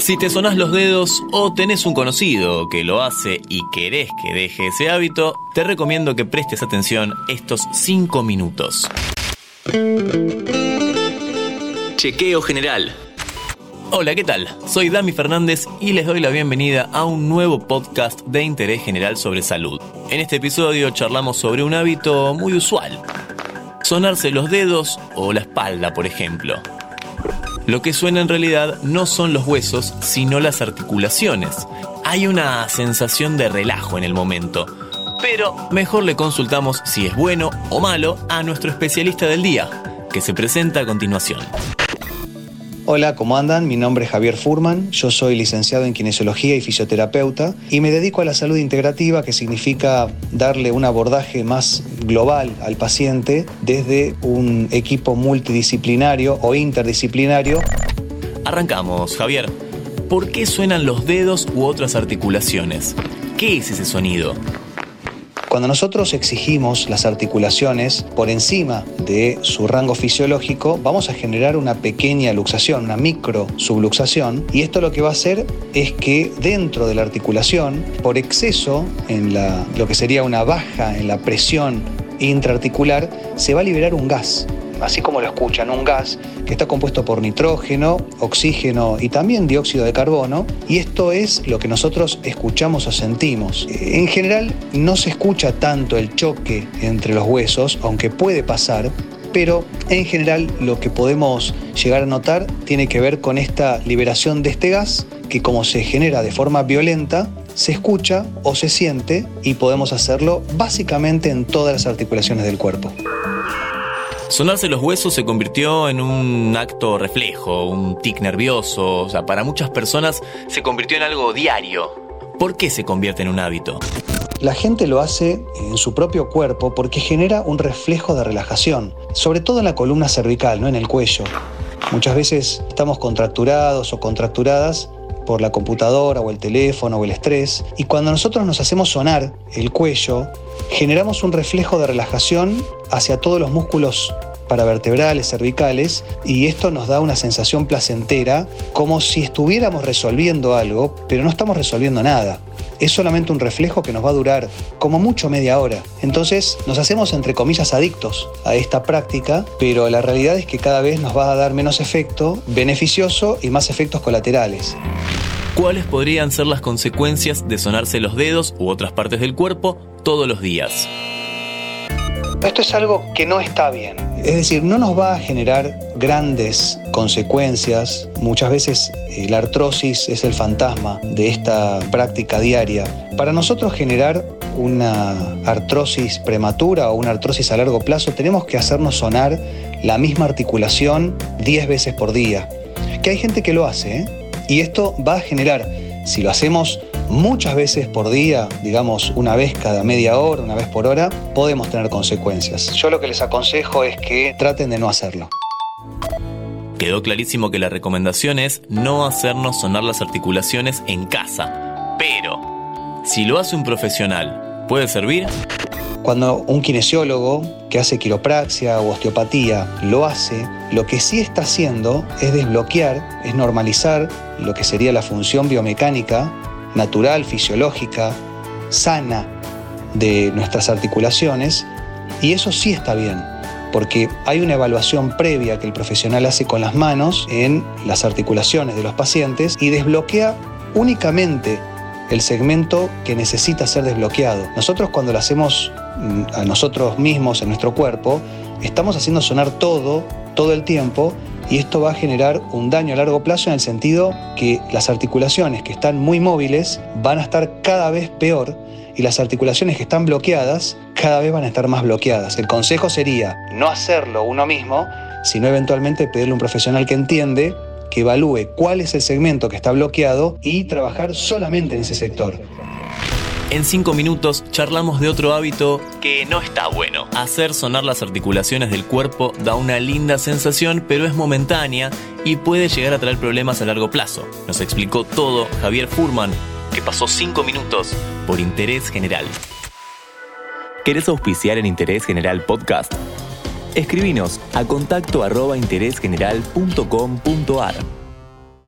Si te sonás los dedos o tenés un conocido que lo hace y querés que deje ese hábito, te recomiendo que prestes atención estos 5 minutos. Chequeo general. Hola, ¿qué tal? Soy Dami Fernández y les doy la bienvenida a un nuevo podcast de interés general sobre salud. En este episodio charlamos sobre un hábito muy usual. Sonarse los dedos o la espalda, por ejemplo. Lo que suena en realidad no son los huesos, sino las articulaciones. Hay una sensación de relajo en el momento. Pero mejor le consultamos si es bueno o malo a nuestro especialista del día, que se presenta a continuación. Hola, ¿cómo andan? Mi nombre es Javier Furman, yo soy licenciado en kinesiología y fisioterapeuta y me dedico a la salud integrativa, que significa darle un abordaje más global al paciente desde un equipo multidisciplinario o interdisciplinario. Arrancamos, Javier. ¿Por qué suenan los dedos u otras articulaciones? ¿Qué es ese sonido? Cuando nosotros exigimos las articulaciones por encima de su rango fisiológico, vamos a generar una pequeña luxación, una micro subluxación, y esto lo que va a hacer es que dentro de la articulación, por exceso en lo que sería una baja en la presión intraarticular, se va a liberar un gas así como lo escuchan, un gas que está compuesto por nitrógeno, oxígeno y también dióxido de carbono, y esto es lo que nosotros escuchamos o sentimos. En general no se escucha tanto el choque entre los huesos, aunque puede pasar, pero en general lo que podemos llegar a notar tiene que ver con esta liberación de este gas que como se genera de forma violenta, se escucha o se siente y podemos hacerlo básicamente en todas las articulaciones del cuerpo. Sonarse los huesos se convirtió en un acto reflejo, un tic nervioso, o sea, para muchas personas se convirtió en algo diario. ¿Por qué se convierte en un hábito? La gente lo hace en su propio cuerpo porque genera un reflejo de relajación, sobre todo en la columna cervical, no en el cuello. Muchas veces estamos contracturados o contracturadas por la computadora o el teléfono o el estrés, y cuando nosotros nos hacemos sonar el cuello, generamos un reflejo de relajación hacia todos los músculos paravertebrales, cervicales, y esto nos da una sensación placentera, como si estuviéramos resolviendo algo, pero no estamos resolviendo nada. Es solamente un reflejo que nos va a durar como mucho media hora. Entonces nos hacemos entre comillas adictos a esta práctica, pero la realidad es que cada vez nos va a dar menos efecto beneficioso y más efectos colaterales. ¿Cuáles podrían ser las consecuencias de sonarse los dedos u otras partes del cuerpo todos los días? Esto es algo que no está bien. Es decir, no nos va a generar grandes consecuencias. Muchas veces eh, la artrosis es el fantasma de esta práctica diaria. Para nosotros generar una artrosis prematura o una artrosis a largo plazo, tenemos que hacernos sonar la misma articulación 10 veces por día. Que hay gente que lo hace, ¿eh? Y esto va a generar, si lo hacemos muchas veces por día, digamos una vez cada media hora, una vez por hora, podemos tener consecuencias. Yo lo que les aconsejo es que traten de no hacerlo. Quedó clarísimo que la recomendación es no hacernos sonar las articulaciones en casa. Pero, si lo hace un profesional, ¿puede servir? Cuando un kinesiólogo que hace quiropraxia o osteopatía lo hace, lo que sí está haciendo es desbloquear, es normalizar lo que sería la función biomecánica, natural, fisiológica, sana de nuestras articulaciones, y eso sí está bien, porque hay una evaluación previa que el profesional hace con las manos en las articulaciones de los pacientes y desbloquea únicamente el segmento que necesita ser desbloqueado. Nosotros cuando lo hacemos Mm, a nosotros mismos en nuestro cuerpo, estamos haciendo sonar todo, todo el tiempo, y esto va a generar un daño a largo plazo en el sentido que las articulaciones que están muy móviles van a estar cada vez peor y las articulaciones que están bloqueadas cada vez van a estar más bloqueadas. El consejo sería no hacerlo uno mismo, sino eventualmente pedirle a un profesional que entiende, que evalúe cuál es el segmento que está bloqueado y trabajar solamente en ese sector. En 5 minutos charlamos de otro hábito que no está bueno. Hacer sonar las articulaciones del cuerpo da una linda sensación, pero es momentánea y puede llegar a traer problemas a largo plazo. Nos explicó todo Javier Furman, que pasó 5 minutos por Interés General. ¿Querés auspiciar en Interés General Podcast? Escribinos a contacto arroba interésgeneral.com.ar.